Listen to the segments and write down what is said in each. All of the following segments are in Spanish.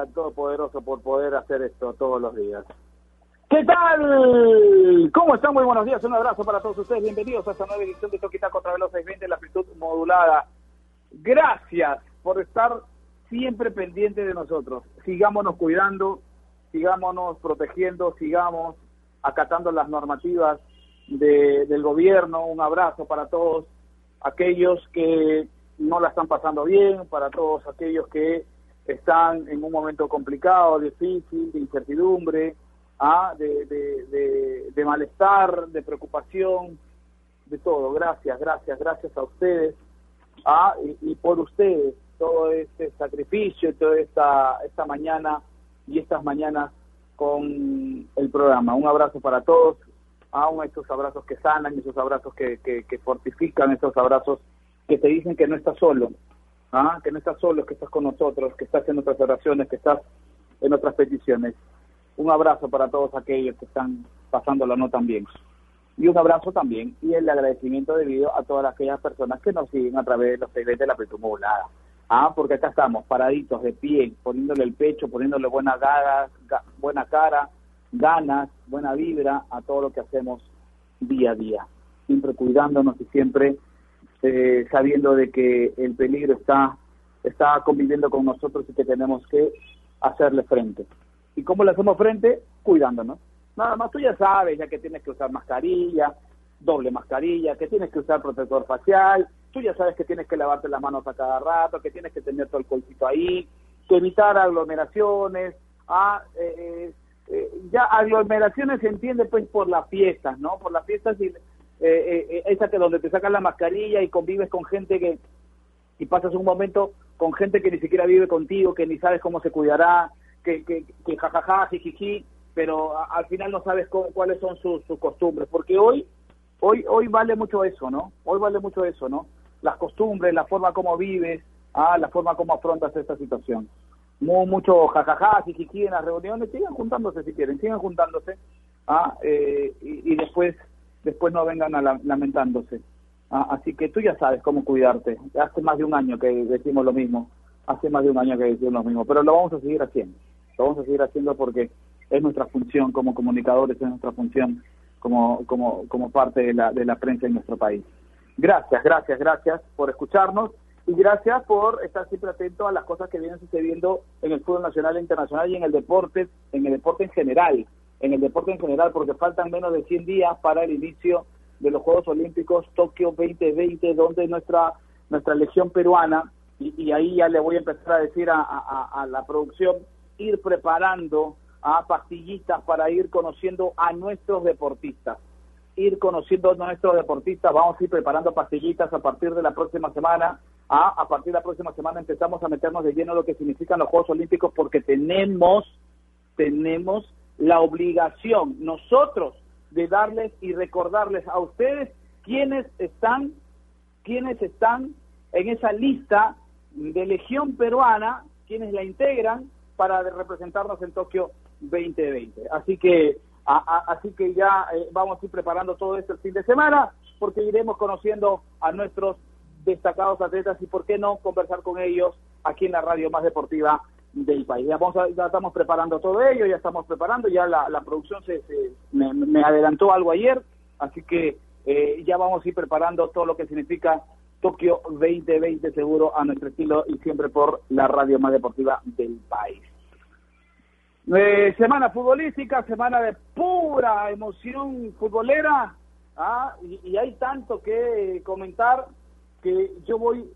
al Todopoderoso por poder hacer esto todos los días. ¿Qué tal? ¿Cómo están? Muy buenos días. Un abrazo para todos ustedes. Bienvenidos a esta nueva edición de Toquita contra Veloz 620, la amplitud modulada. Gracias por estar siempre pendiente de nosotros. Sigámonos cuidando, sigámonos protegiendo, sigamos acatando las normativas de- del gobierno. Un abrazo para todos aquellos que no la están pasando bien, para todos aquellos que están en un momento complicado, difícil, de incertidumbre, ah, de, de- de- de malestar, de preocupación, de todo. Gracias, gracias, gracias a ustedes ah, y, por ustedes todo este sacrificio, toda esta, esta mañana y estas mañanas con el programa. Un abrazo para todos, aún estos abrazos que sanan, esos abrazos que, que fortifican, esos abrazos que te dicen que no estás solo, ¿ah? que no estás solo, que estás con nosotros, que estás en otras oraciones, que estás en otras peticiones. Un abrazo para todos aquellos que están pasándolo no tan bien. Y un abrazo también y el agradecimiento debido a todas aquellas personas que nos siguen a través de los TV de la Petumba Volada. Ah, porque acá estamos paraditos de pie, poniéndole el pecho, poniéndole buena, ganas, ga- buena cara, ganas, buena vibra a todo lo que hacemos día a día. Siempre cuidándonos y siempre eh, sabiendo de que el peligro está, está conviviendo con nosotros y que tenemos que hacerle frente. ¿Y cómo le hacemos frente? Cuidándonos. Nada más tú ya sabes, ya que tienes que usar mascarilla, doble mascarilla, que tienes que usar protector facial, tú ya sabes que tienes que lavarte las manos a cada rato, que tienes que tener todo el colcito ahí, que evitar aglomeraciones, ah, eh, eh, eh, ya aglomeraciones se entiende pues por las fiestas, ¿no? Por las fiestas y eh, eh, esa que donde te sacan la mascarilla y convives con gente que y pasas un momento con gente que ni siquiera vive contigo, que ni sabes cómo se cuidará, que, que, que jajaja, jijiji, pero al final no sabes cuáles son sus, costumbres, porque hoy, hoy, hoy vale mucho eso, ¿no? Hoy vale mucho eso, ¿no? Las costumbres, la forma como vives, ah, la forma como afrontas esta situación. Mu- mucho jajaja, jijiji en las reuniones, sigan juntándose si quieren, sigan juntándose, ah, eh, y, y después, después no vengan a la- lamentándose. Ah, así que tú ya sabes cómo cuidarte. Hace más de un año que decimos lo mismo. Hace más de un año que decimos lo mismo. Pero lo vamos a seguir haciendo. Lo vamos a seguir haciendo porque es nuestra función como comunicadores, es nuestra función como, como, como parte de la, de la prensa en nuestro país. Gracias, gracias, gracias por escucharnos y gracias por estar siempre atento a las cosas que vienen sucediendo en el fútbol nacional e internacional y en el deporte, en el deporte en general, en el deporte en general, porque faltan menos de 100 días para el inicio de los Juegos Olímpicos Tokio 2020, donde nuestra nuestra legión peruana, y, ahí ya le voy a empezar a decir a, a- la producción, ir preparando a pastillitas para ir conociendo a nuestros deportistas ir conociendo a nuestros deportistas, vamos a ir preparando pastillitas a partir de la próxima semana. Ah, a partir de la próxima semana empezamos a meternos de lleno en lo que significan los Juegos Olímpicos porque tenemos, tenemos la obligación nosotros de darles y recordarles a ustedes quiénes están, quiénes están en esa lista de Legión Peruana, quienes la integran para representarnos en Tokio 2020. Así que a- así que ya eh, vamos a ir preparando todo esto el fin de semana porque iremos conociendo a nuestros destacados atletas y por qué no conversar con ellos aquí en la radio más deportiva del país. Ya, vamos a- ya estamos preparando todo ello, ya estamos preparando, ya la, la producción se, se- me, adelantó algo ayer, así que eh, ya vamos a ir preparando todo lo que significa Tokio 2020 seguro a nuestro estilo y siempre por la radio más deportiva del país. Eh, semana futbolística, semana de pura emoción futbolera, ¿ah? y, y hay tanto que comentar que yo voy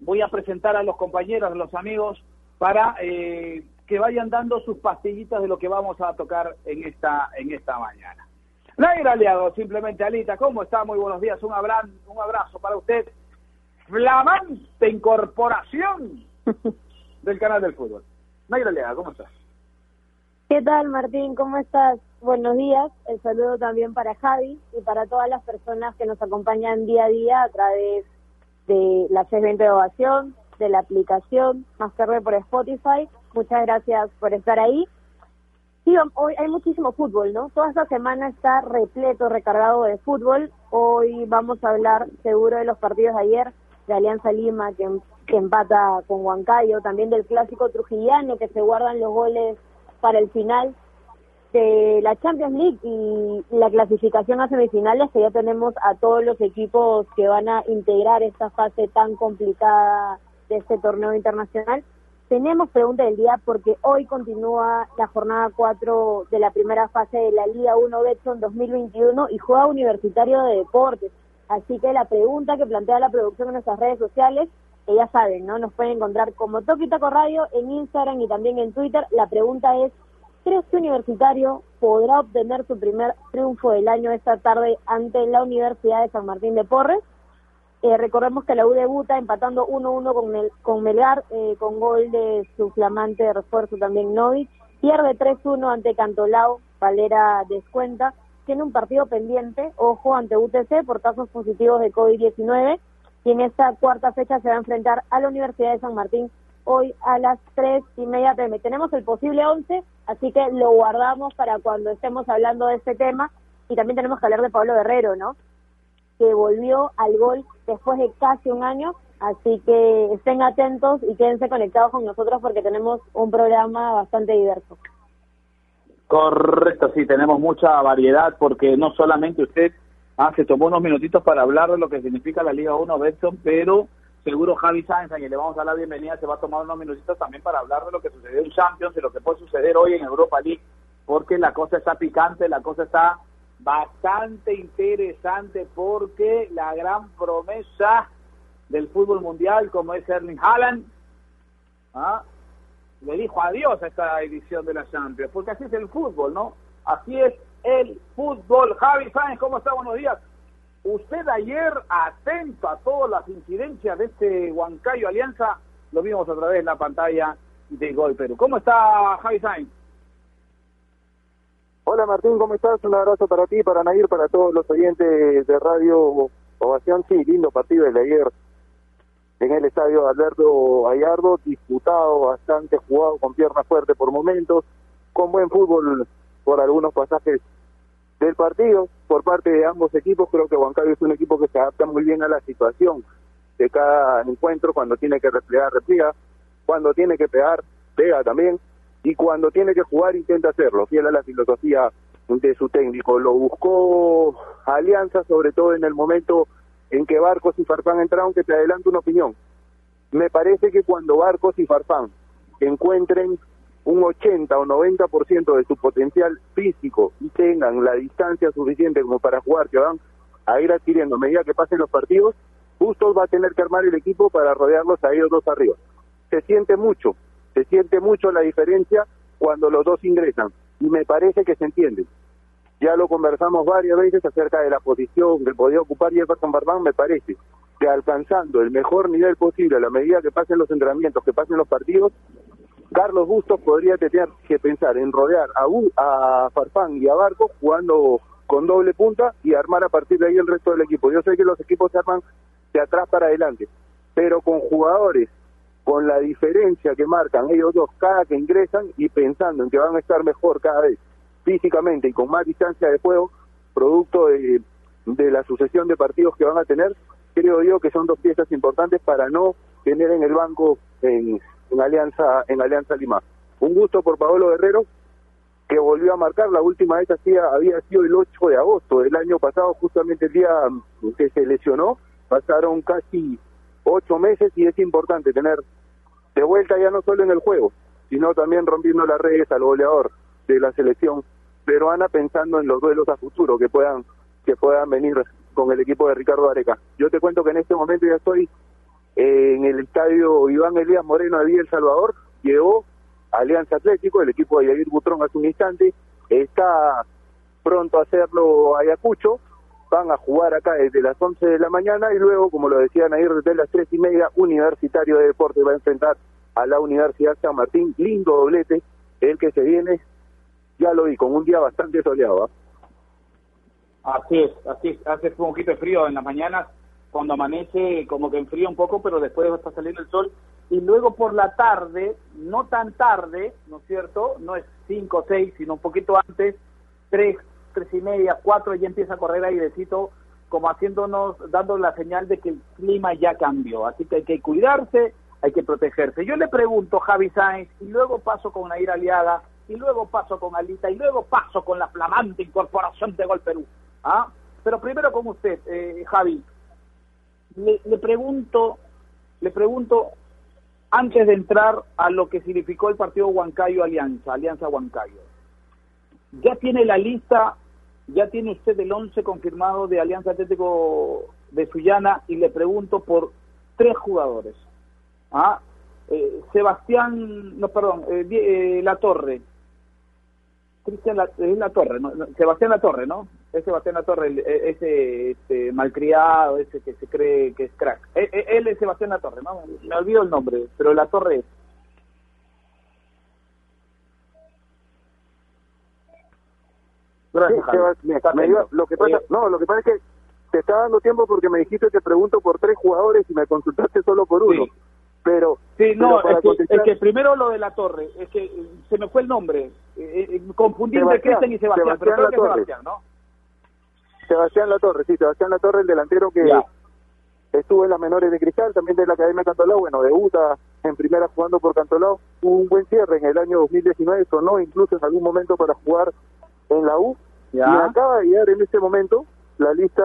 voy a presentar a los compañeros, a los amigos, para eh, que vayan dando sus pastillitas de lo que vamos a tocar en esta en esta mañana. Nair Aliado, simplemente Alita, ¿cómo está? Muy buenos días, un abrazo, un abrazo para usted. Flamante incorporación del canal del fútbol. Nair Aliado, ¿cómo estás? ¿Qué tal, Martín? ¿Cómo estás? buenos días. El saludo también para Javi y para todas las personas que nos acompañan día a día a través de la C20 de Ovación, de la aplicación Más tarde por Spotify. Muchas gracias por estar ahí. Sí, hoy hay muchísimo fútbol, ¿no? Toda esta semana está repleto, recargado de fútbol. Hoy vamos a hablar seguro de los partidos de ayer, de Alianza Lima, que, que empata con Huancayo, también del clásico trujillano, que se guardan los goles para el final de la Champions League y la clasificación a semifinales, que ya tenemos a todos los equipos que van a integrar esta fase tan complicada de este torneo internacional. Tenemos pregunta del día porque hoy continúa la jornada 4 de la primera fase de la Liga 1 Betson 2021 y juega Universitario de Deportes. Así que la pregunta que plantea la producción en nuestras redes sociales, que ya saben, ¿no? Nos pueden encontrar como Toquitaco Radio en Instagram y también en Twitter. La pregunta es, ¿crees que Universitario podrá obtener su primer triunfo del año esta tarde ante la Universidad de San Martín de Porres? Eh, recordemos que la U debuta empatando 1-1 con, con Melgar, eh, con gol de su flamante refuerzo también Novich. Pierde 3-1 ante Cantolao, Valera descuenta. Tiene un partido pendiente, ojo, ante UTC por casos positivos de COVID-19. Y en esta cuarta fecha se va a enfrentar a la Universidad de San Martín hoy a las 3 y media pm. Tenemos el posible 11, así que lo guardamos para cuando estemos hablando de este tema. Y también tenemos que hablar de Pablo Guerrero, ¿no? Que volvió al gol después de casi un año. Así que estén atentos y quédense conectados con nosotros porque tenemos un programa bastante diverso. Correcto, sí, tenemos mucha variedad porque no solamente usted ah, se tomó unos minutitos para hablar de lo que significa la Liga 1 Betson, pero seguro Javi Sáenz, a quien le vamos a dar la bienvenida, se va a tomar unos minutitos también para hablar de lo que sucedió en Champions, de lo que puede suceder hoy en Europa League, porque la cosa está picante, la cosa está bastante interesante porque la gran promesa del fútbol mundial como es Erling Haaland ¿ah? le dijo adiós a esta edición de la Champions porque así es el fútbol ¿no? así es el fútbol Javi Sáenz ¿cómo está? buenos días usted ayer atento a todas las incidencias de este Huancayo Alianza lo vimos a través de la pantalla de Gol Perú ¿cómo está Javi Sáenz? Hola Martín, ¿cómo estás? Un abrazo para ti, para Nair, para todos los oyentes de Radio Ovación. Sí, lindo partido el de ayer en el estadio Alberto Gallardo, disputado, bastante jugado, con pierna fuerte por momentos, con buen fútbol por algunos pasajes del partido. Por parte de ambos equipos, creo que Huancayo es un equipo que se adapta muy bien a la situación de cada encuentro, cuando tiene que replegar, repliega, cuando tiene que pegar, pega también y cuando tiene que jugar intenta hacerlo, fiel a la filosofía de su técnico. Lo buscó Alianza, sobre todo en el momento en que Barcos y Farfán entraron, que te adelanto una opinión. Me parece que cuando Barcos y Farfán encuentren un 80 o 90% de su potencial físico y tengan la distancia suficiente como para jugar, que van a ir adquiriendo a medida que pasen los partidos, Bustos va a tener que armar el equipo para rodearlos a ellos dos arriba. Se siente mucho, se siente mucho la diferencia cuando los dos ingresan y me parece que se entiende. Ya lo conversamos varias veces acerca de la posición que podía ocupar Jefferson Barbán, me parece que alcanzando el mejor nivel posible a la medida que pasen los entrenamientos, que pasen los partidos, Carlos Bustos podría tener que pensar en rodear a, a Farfán y a Barco jugando con doble punta y armar a partir de ahí el resto del equipo. Yo sé que los equipos se arman de atrás para adelante, pero con jugadores con la diferencia que marcan ellos dos cada que ingresan y pensando en que van a estar mejor cada vez físicamente y con más distancia de juego, producto de, la sucesión de partidos que van a tener, creo yo que son dos piezas importantes para no tener en el banco en, Alianza en Alianza Lima. Un gusto por Paolo Guerrero, que volvió a marcar, la última vez hacía, había sido el 8 de agosto del año pasado, justamente el día que se lesionó, pasaron casi ocho meses y es importante tener de vuelta ya no solo en el juego, sino también rompiendo las redes al goleador de la selección peruana pensando en los duelos a futuro que puedan que puedan venir con el equipo de Ricardo Areca. Yo te cuento que en este momento ya estoy en el estadio Iván Elías Moreno de Villa El Salvador, llegó Alianza Atlético, el equipo de Yair Butrón hace un instante, está pronto a hacerlo Ayacucho, van a jugar acá desde las 11 de la mañana y luego, como lo decían ayer, desde las 3 y media, Universitario de Deportes va a enfrentar a la Universidad San Martín. Lindo doblete, el que se viene. ya lo vi, con un día bastante soleado. ¿ah? Así es, así es, hace un poquito de frío en las mañanas, cuando amanece como que enfría un poco, pero después a salir el sol. Y luego por la tarde, no tan tarde, ¿no es cierto? No es 5 o 6, sino un poquito antes, 3, tres y media, 4, ya empieza a correr airecito, como haciéndonos, dando la señal de que el clima ya cambió. Así que hay que cuidarse, hay que protegerse. Yo le pregunto, Javi Sainz, y luego paso con Nair Aliaga, y luego paso con Alita, y luego paso con la flamante incorporación de Gol Perú. ¿Ah? Pero primero con usted, eh, Javi. Le, le pregunto, le pregunto, antes de entrar a lo que significó el partido Huancayo Alianza, Alianza Huancayo. Ya tiene la lista, ya tiene usted el 11 confirmado de Alianza Atlético de Sullana y le pregunto por tres jugadores. ¿Ah? Eh, Sebastián, no, perdón, eh, eh, La Torre. Cristian La, Torre, ¿no? Sebastián La Torre, ¿no? Es Sebastián La Torre, e, ese este, malcriado, ese que se cree que es crack. E, e, él es Sebastián La Torre, ¿no? Me olvido el nombre, pero La Torre es. Gracias, sí, me, me dio, lo que pasa, no, lo que pasa es que te está dando tiempo porque me dijiste que pregunto por tres jugadores y me consultaste solo por uno. Sí. Pero Sí, no, pero para es que, contestar- es que primero lo de la torre, es que eh, se me fue el nombre, eh, eh, confundí entre Cristian y Sebastián, pero creo Sebastián que es Latorre. Sebastián, ¿no? Sebastián Latorre, sí, Sebastián Latorre, el delantero que Ya. estuvo en las menores de Cristal, también de la Academia Cantolao, bueno, debuta en primera jugando por Cantolao, tuvo un buen cierre en el año 2019, sonó incluso en algún momento para jugar en la U, Ya. y acaba de llegar en este momento la lista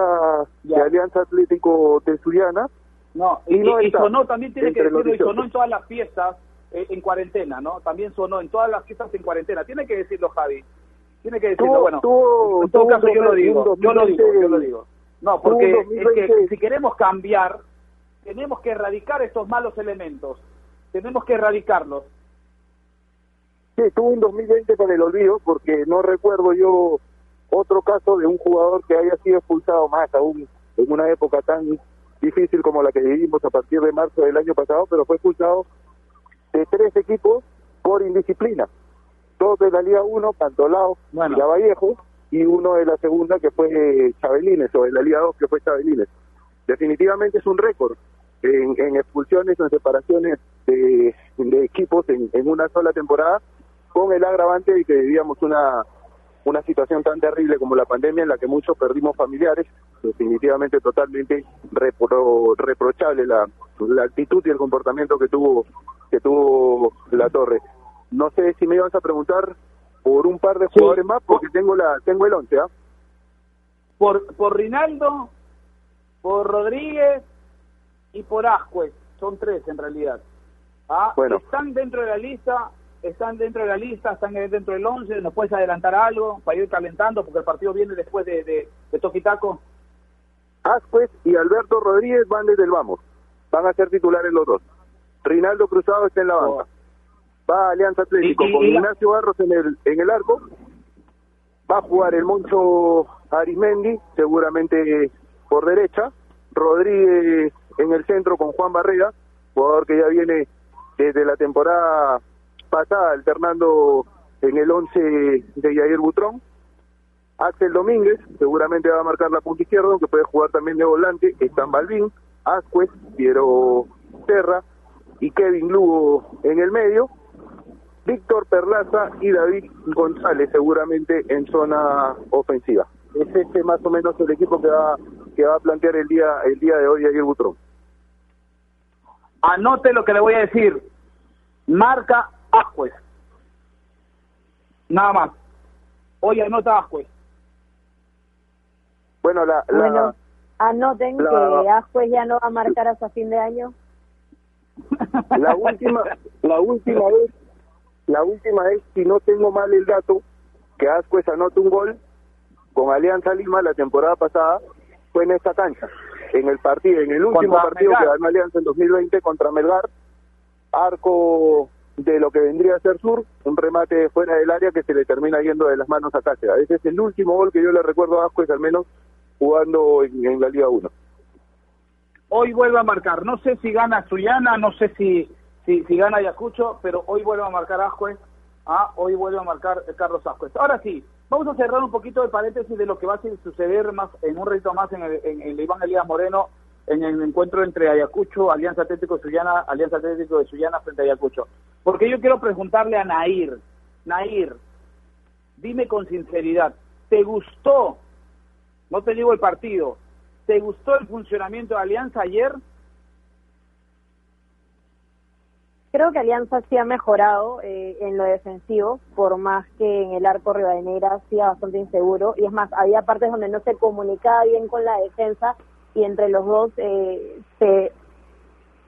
Ya. de Alianza Atlético de Suyana, No, Y y, no y- sonó, también tiene que decirlo, y 18. sonó en todas las fiestas eh, en cuarentena, ¿no? También sonó en todas las fiestas en cuarentena. Tiene que decirlo, Javi. Tiene que decirlo, bueno. en todo caso, yo lo 2020, digo, yo lo digo, yo lo digo. No, porque es 2020. que si queremos cambiar, tenemos que erradicar estos malos elementos. Tenemos que erradicarlos. Sí, tuvo un 2020 para el olvido, porque no recuerdo yo otro caso de un jugador que haya sido expulsado más aún en una época tan difícil como la que vivimos a partir de marzo del año pasado, pero fue expulsado de tres equipos por indisciplina. Dos de la Liga 1, Cantolao Bueno. y Lavallejo, y uno de la segunda que fue Chabelines, o de la Liga 2 que fue Chabelines. Definitivamente es un récord en, en expulsiones o en separaciones de, de equipos en, en una sola temporada, con el agravante de que vivíamos una, una situación tan terrible como la pandemia en la que muchos perdimos familiares, definitivamente totalmente repro- reprochable la, la actitud y el comportamiento que tuvo que tuvo la torre. No sé si me ibas a preguntar por un par de Sí. jugadores más porque tengo la tengo el once, ¿ah? Por, por Rinaldo, por Rodríguez y por Ascuez. Son tres en realidad. Ah, Bueno. Están dentro de la lista, están dentro de la lista, están dentro del 11. ¿Nos puedes adelantar algo para ir calentando? Porque el partido viene después de, de, de Toquitaco. Ascuez y Alberto Rodríguez van desde el vamos. Van a ser titulares los dos. Rinaldo Cruzado está en la banca. Va a Alianza Atlético Y- y- con y Ignacio Barros en el, en el arco. Va a jugar el Moncho Arismendi, seguramente por derecha. Rodríguez en el centro con Juan Barrera, jugador que ya viene desde la temporada pasada alternando en el 11 de Yair Butrón. Axel Domínguez seguramente va a marcar la punta izquierda, aunque puede jugar también de volante. Están Balvin, Ascuez, Piero Serra y Kevin Lugo en el medio. Víctor Perlaza y David González seguramente en zona ofensiva. Es este más o menos el equipo que va que va a plantear el día el día de hoy Aguirre Butrón. Anote lo que le voy a decir. Marca Ascuez. Nada más. Hoy anota Ascuez. Bueno, la, la Bueno, anoten la- que Ascuez ya no va a marcar hasta fin de año. La última, la última vez, la última vez, si no tengo mal el dato, que Ascuez anotó un gol con Alianza Lima la temporada pasada, fue en esta cancha, en el partido, en el último Contra partido Melgar. que ganó Alianza en 2020 contra Melgar, arco de lo que vendría a ser Sur, un remate fuera del área que se le termina yendo de las manos a Cáceres. Ese es el último gol que yo le recuerdo a Ascuez, al menos jugando en, la Liga 1. Hoy vuelve a marcar. No sé si gana Suyana, no sé si, si, si gana Ayacucho, pero hoy vuelve a marcar Ascuez. Ah, hoy vuelve a marcar Carlos Ascuez. Ahora sí, vamos a cerrar un poquito de paréntesis de lo que va a suceder más en un reto más en el, en el Iván Elías Moreno en el encuentro entre Ayacucho, Alianza Atlético de Sullana, Alianza Atlético de Sullana frente a Ayacucho. Porque yo quiero preguntarle a Nair, Nair, dime con sinceridad, ¿te gustó, no te digo el partido, ¿te gustó el funcionamiento de Alianza ayer? Creo que Alianza sí ha mejorado eh, en lo defensivo, por más que en el arco Rivadeneira sea bastante inseguro. Y es más, había partes donde no se comunicaba bien con la defensa y entre los dos eh, se,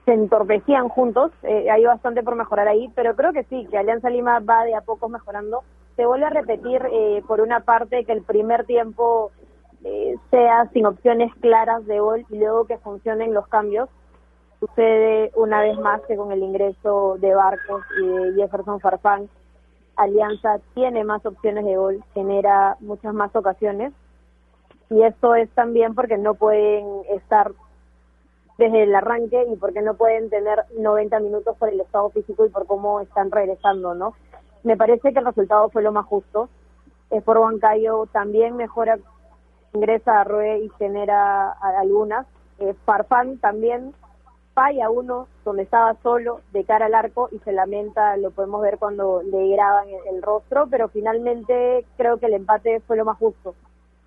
entorpecían juntos. Eh, hay bastante por mejorar ahí, pero creo que sí, que Alianza Lima va de a poco mejorando. Se vuelve a repetir, eh, por una parte, que el primer tiempo eh, sea sin opciones claras de gol y luego que funcionen los cambios. Sucede una vez más que con el ingreso de Barcos y de Jefferson Farfán, Alianza tiene más opciones de gol, genera muchas más ocasiones y esto es también porque no pueden estar desde el arranque y porque no pueden tener 90 minutos por el estado físico y por cómo están regresando, ¿no? Me parece que el resultado fue lo más justo. por Huancayo también mejora, ingresa a Rue y genera algunas. Eh, Farfán también falla uno donde estaba solo de cara al arco y se lamenta, lo podemos ver cuando le graban el rostro, pero finalmente creo que el empate fue lo más justo.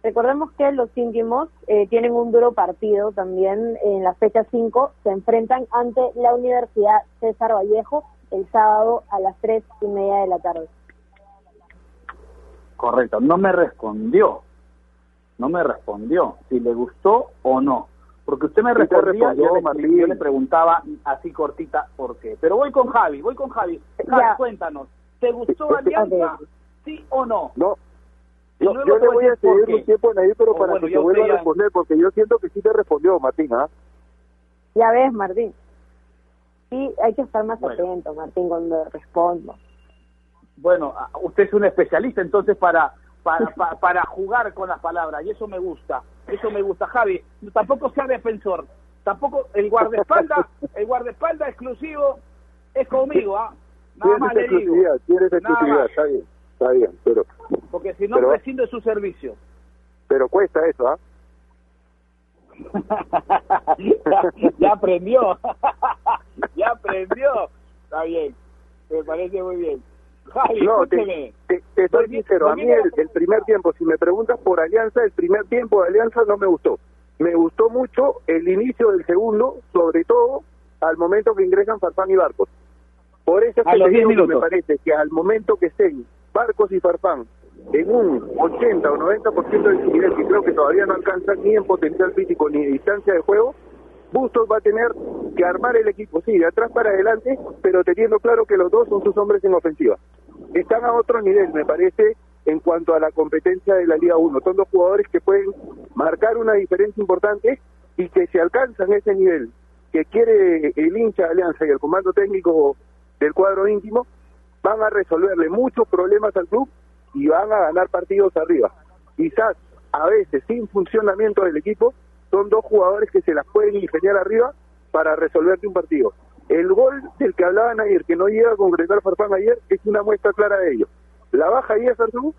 Recordemos que los íntimos eh, tienen un duro partido también en la fecha 5, se enfrentan ante la Universidad César Vallejo el sábado a las 3 y media de la tarde. Correcto, no me respondió, no me respondió si le gustó o no, porque usted me respondía, yo, le, yo le preguntaba así cortita por qué. Pero voy con Javi, voy con Javi. Javi, cuéntanos, ¿te gustó Alianza? ¿Sí o no? No, yo, yo le voy a seguir un tiempo en ahí, pero para que te vuelva a responder, porque yo siento que sí te respondió, Martín, ¿ah? Ya ves, Martín. Sí, hay que estar más atento, Martín, cuando respondo. Bueno, usted es un especialista entonces para, para, para, jugar con las palabras, y eso me gusta, eso me gusta. Javi, tampoco sea defensor, tampoco el guardaespaldas, el guardaespaldas exclusivo es conmigo, ¿ah? Nada más le digo. Tienes exclusividad, está bien, está bien, pero porque si no prescinde su servicio. Pero cuesta eso, ¿ah? ya, aprendió, ya aprendió. Está bien, me parece muy bien. no, te, te, soy sincero, a mí el, primer tiempo, si me preguntas por Alianza, el primer tiempo de Alianza no me gustó. Me gustó mucho el inicio del segundo, sobre todo al momento que ingresan Farfán y Barcos. Por eso es que me parece que al momento que estén Barcos y Farfán en un 80 o 90% de nivel, que creo que todavía no alcanza ni en potencial físico ni en distancia de juego, Bustos va a tener que armar el equipo, sí, de atrás para adelante, pero teniendo claro que los dos son sus hombres en ofensiva. Están a otro nivel, me parece, en cuanto a la competencia de la Liga 1. Son dos jugadores que pueden marcar una diferencia importante y que si alcanzan ese nivel que quiere el hincha de Alianza y el comando técnico del cuadro íntimo, van a resolverle muchos problemas al club y van a ganar partidos arriba. Quizás a veces sin funcionamiento del equipo son dos jugadores que se las pueden ingeniar arriba para resolverte un partido. El gol del que hablaban ayer, que no llega a concretar Farfán ayer, es una muestra clara de ello. La baja Jefferson,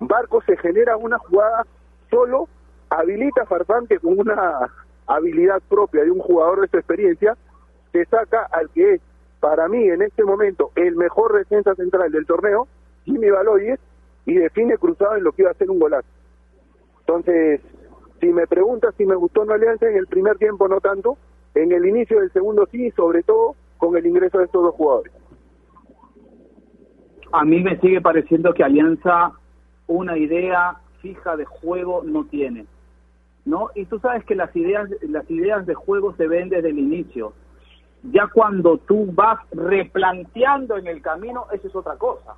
Barco se genera una jugada solo, habilita a Farfán que con una habilidad propia de un jugador de su experiencia, se saca al que es, para mí en este momento, el mejor defensa central del torneo, Jimmy Baloyes, y define cruzado en lo que iba a ser un golazo. Entonces, si me preguntas si me gustó una alianza, en el primer tiempo no tanto, en el inicio del segundo sí, sobre todo con el ingreso de estos dos jugadores. A mí me sigue pareciendo que Alianza una idea fija de juego no tiene. ¿No? Y tú sabes que las ideas las ideas de juego se ven desde el inicio. Ya cuando tú vas replanteando en el camino, eso es otra cosa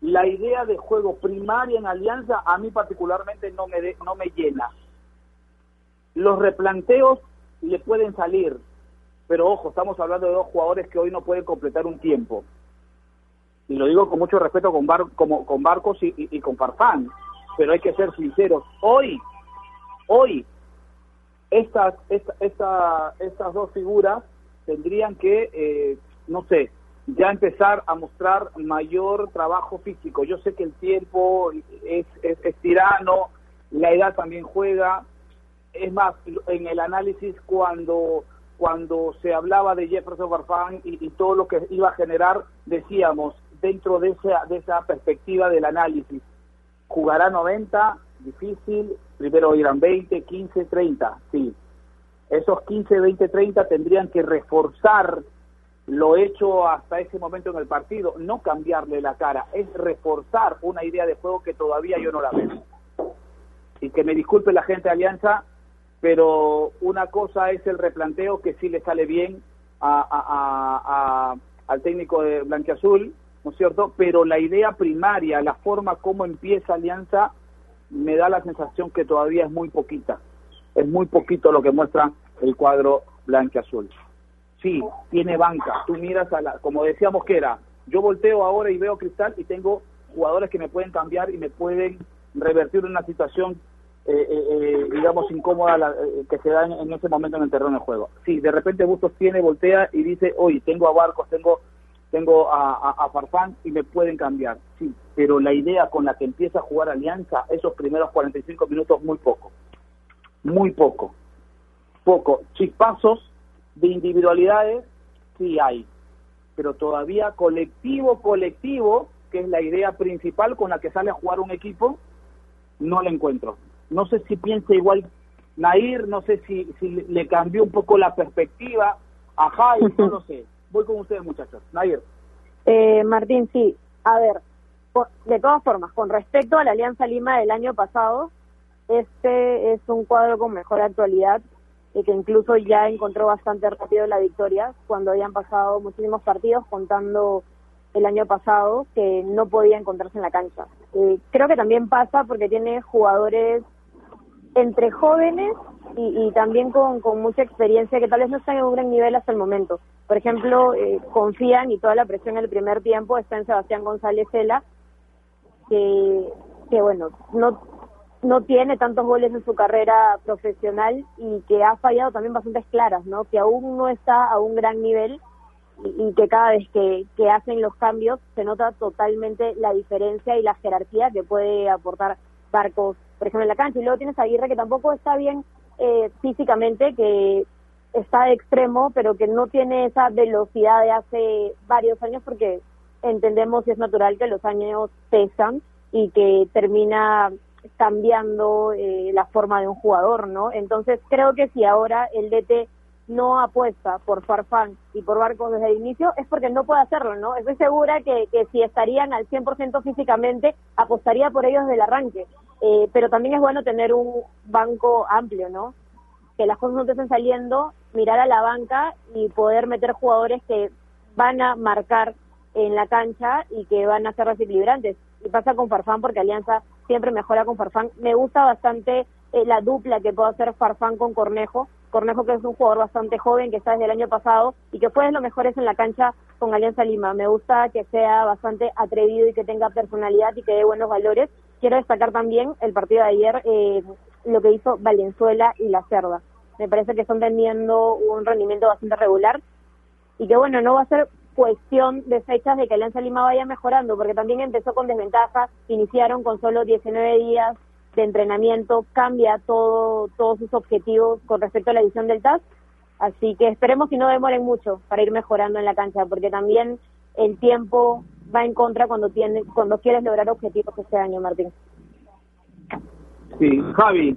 la idea de juego primaria en Alianza a mí particularmente no me, no me llena. Los replanteos le pueden salir, pero ojo, estamos hablando de dos jugadores que hoy no pueden completar un tiempo. Y lo digo con mucho respeto con, Bar, como, con Barcos y, con Farfán, pero hay que ser sinceros. Hoy, hoy, estas, esta, estas dos figuras tendrían que, eh, no sé, ya empezar a mostrar mayor trabajo físico. Yo sé que el tiempo es, es, es tirano, la edad también juega. Es más, en el análisis cuando cuando se hablaba de Jefferson Farfán y, y, todo lo que iba a generar, decíamos, dentro de esa, de esa perspectiva del análisis, jugará 90, difícil, primero irán 20, 15, 30, sí. Esos 15, 20, 30 tendrían que reforzar lo hecho hasta ese momento en el partido, no cambiarle la cara, es reforzar una idea de juego que todavía yo no la veo. Y que me disculpe la gente de Alianza, pero una cosa es el replanteo que sí le sale bien a, a, al técnico de Blanquiazul, ¿no es cierto? Pero la idea primaria, la forma como empieza Alianza, me da la sensación que todavía es muy poquita. Es muy poquito lo que muestra el cuadro blanquiazul. Sí, tiene banca. Tú miras a la, como decíamos que era, yo volteo ahora y veo Cristal y tengo jugadores que me pueden cambiar y me pueden revertir una situación eh, eh, digamos, incómoda la, eh, que se da en, en, ese momento en el terreno de juego. Sí, de repente Bustos tiene, voltea y dice, oye, tengo a Barcos, tengo tengo a, Farfán y me pueden cambiar. Sí, pero la idea con la que empieza a jugar Alianza, esos primeros 45 minutos, muy poco. Muy poco. Poco. Chispazos de individualidades, sí hay. Pero todavía colectivo, colectivo, que es la idea principal con la que sale a jugar un equipo, no la encuentro. No sé si piensa igual Nair, no sé si, si le cambió un poco la perspectiva a Jai, no lo sé. Voy con ustedes, muchachos. Nair. Eh, Martín, sí. A ver, de todas formas, con respecto a la Alianza Lima del año pasado, este es un cuadro con mejor actualidad y que incluso ya encontró bastante rápido la victoria cuando habían pasado muchísimos partidos contando el año pasado que no podía encontrarse en la cancha. Eh, creo que también pasa porque tiene jugadores entre jóvenes y, y también con, con, mucha experiencia que tal vez no están en un gran nivel hasta el momento. Por ejemplo, eh, confían y toda la presión en el primer tiempo está en Sebastián González Cela, que, bueno, no, no tiene tantos goles en su carrera profesional y que ha fallado también bastantes claras, ¿no? Que aún no está a un gran nivel y, y que cada vez que, que hacen los cambios se nota totalmente la diferencia y la jerarquía que puede aportar Barcos, por ejemplo, en la cancha. Y luego tienes a Aguirre que tampoco está bien eh, físicamente, que está de extremo, pero que no tiene esa velocidad de hace varios años porque entendemos y es natural que los años pesan y que termina cambiando eh, la forma de un jugador, ¿no? Entonces creo que si ahora el DT no apuesta por Farfán y por Barcos desde el inicio es porque no puede hacerlo, ¿no? Estoy segura que, que si estarían al 100% físicamente, apostaría por ellos desde el arranque. Eh, pero también es bueno tener un banco amplio, ¿no? Que las cosas no estén saliendo, mirar a la banca y poder meter jugadores que van a marcar en la cancha y que van a ser desequilibrantes. Y pasa con Farfán porque Alianza siempre mejora con Farfán. Me gusta bastante eh, la dupla que puede hacer Farfán con Cornejo. Cornejo que es un jugador bastante joven que está desde el año pasado y que fue de los mejores en la cancha con Alianza Lima. Me gusta que sea bastante atrevido y que tenga personalidad y que dé buenos valores. Quiero destacar también el partido de ayer, eh, lo que hizo Valenzuela y La Cerda. Me parece que están teniendo un rendimiento bastante regular y que bueno, no va a ser cuestión de fechas de que Alianza Lima vaya mejorando, porque también empezó con desventaja, iniciaron con solo 19 días de entrenamiento, cambia todo, todos sus objetivos con respecto a la edición del TAS, así que esperemos que no demoren mucho para ir mejorando en la cancha, porque también el tiempo va en contra cuando tiene, cuando quieres lograr objetivos este año, Martín. Sí, Javi,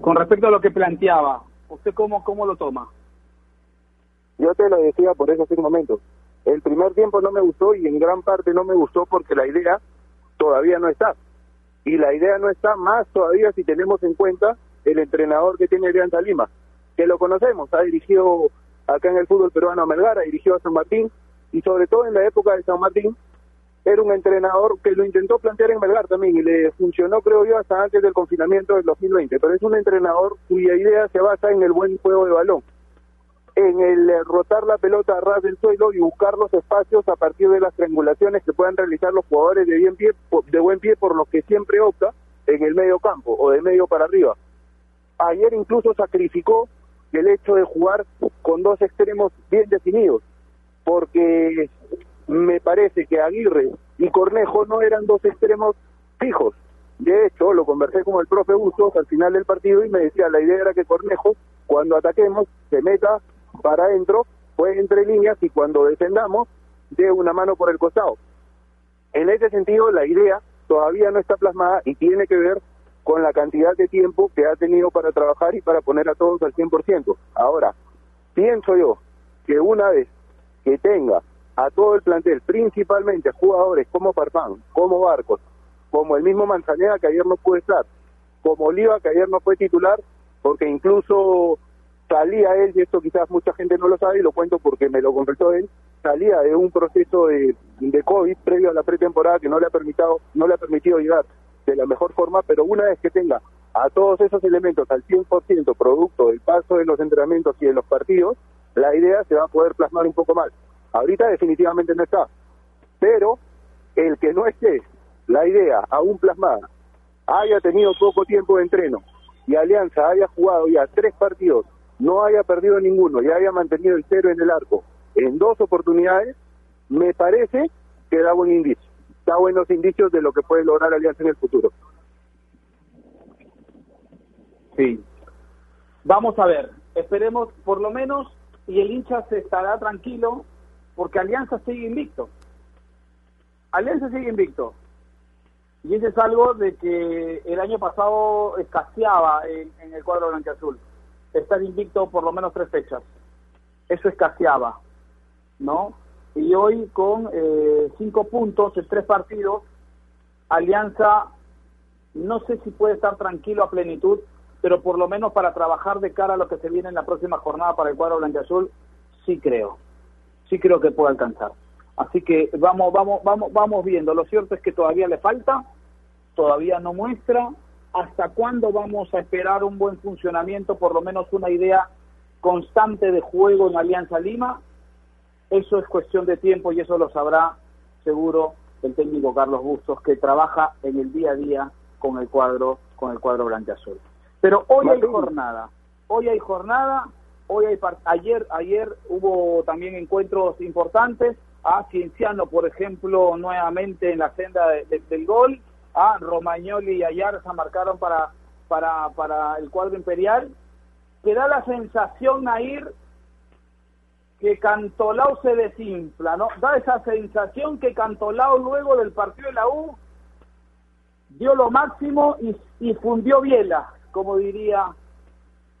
con respecto a lo que planteaba, ¿usted cómo, cómo lo toma? Yo te lo decía por eso hace un momento. El primer tiempo no me gustó y en gran parte no me gustó porque la idea todavía no está. Y la idea no está más todavía si tenemos en cuenta el entrenador que tiene Alianza Lima, que lo conocemos, ha dirigido acá en el fútbol peruano a Melgar, ha dirigido a San Martín y sobre todo en la época de San Martín era un entrenador que lo intentó plantear en Melgar también y le funcionó creo yo hasta antes del confinamiento del 2020, pero es un entrenador cuya idea se basa en el buen juego de balón en el rotar la pelota a ras del suelo y buscar los espacios a partir de las triangulaciones que puedan realizar los jugadores de bien pie, de buen pie por lo que siempre opta en el medio campo o de medio para arriba. Ayer incluso sacrificó el hecho de jugar con dos extremos bien definidos, porque me parece que Aguirre y Cornejo no eran dos extremos fijos. De hecho, lo conversé con el profe Bustos al final del partido y me decía, la idea era que Cornejo, cuando ataquemos, se meta para adentro, pues entre líneas y cuando defendamos, dé una mano por el costado. En ese sentido, la idea todavía no está plasmada y tiene que ver con la cantidad de tiempo que ha tenido para trabajar y para poner a todos al 100%. Ahora, pienso yo que una vez que tenga a todo el plantel, principalmente jugadores como Farfán, como Barcos, como el mismo Manzaneda que ayer no puede estar, como Oliva que ayer no fue titular, porque incluso salía él, y esto quizás mucha gente no lo sabe y lo cuento porque me lo confesó él, salía de un proceso de, de COVID previo a la pretemporada que no le ha permitido, no le ha permitido llegar de la mejor forma, pero una vez que tenga a todos esos elementos al 100% producto del paso de los entrenamientos y de los partidos, la idea se va a poder plasmar un poco más. Ahorita definitivamente no está, pero el que no esté la idea aún plasmada, haya tenido poco tiempo de entreno y Alianza haya jugado ya tres partidos, no haya perdido ninguno y haya mantenido el cero en el arco en dos oportunidades, me parece que da buen indicio da buenos indicios de lo que puede lograr Alianza en el futuro. Sí. Vamos a ver, esperemos por lo menos y el hincha se estará tranquilo porque Alianza sigue invicto. Alianza sigue invicto. Y eso es algo de que el año pasado escaseaba en, el cuadro blanqueazul. Estar invicto por lo menos tres fechas. Eso escaseaba, ¿no? y hoy con eh, cinco puntos en tres partidos, Alianza no sé si puede estar tranquilo a plenitud, pero por lo menos para trabajar de cara a lo que se viene en la próxima jornada para el cuadro blanqueazul, sí creo, sí creo que puede alcanzar. Así que vamos, vamos, vamos, vamos viendo. Lo cierto es que todavía le falta, todavía no muestra. ¿Hasta cuándo vamos a esperar un buen funcionamiento, por lo menos una idea constante de juego en Alianza Lima? Eso es cuestión de tiempo y eso lo sabrá seguro el técnico Carlos Bustos que trabaja en el día a día con el cuadro con el cuadro blanqueazul. Pero hoy hay jornada, hoy hay jornada, hoy hay ayer ayer hubo también encuentros importantes, a Cienciano por ejemplo nuevamente en la senda del gol, a Romagnoli y Ayarza marcaron para para para el cuadro imperial, que da la sensación a ir que Cantolao se desinfla, ¿no? Da esa sensación que Cantolao luego del partido de la U dio lo máximo y, fundió biela, como diría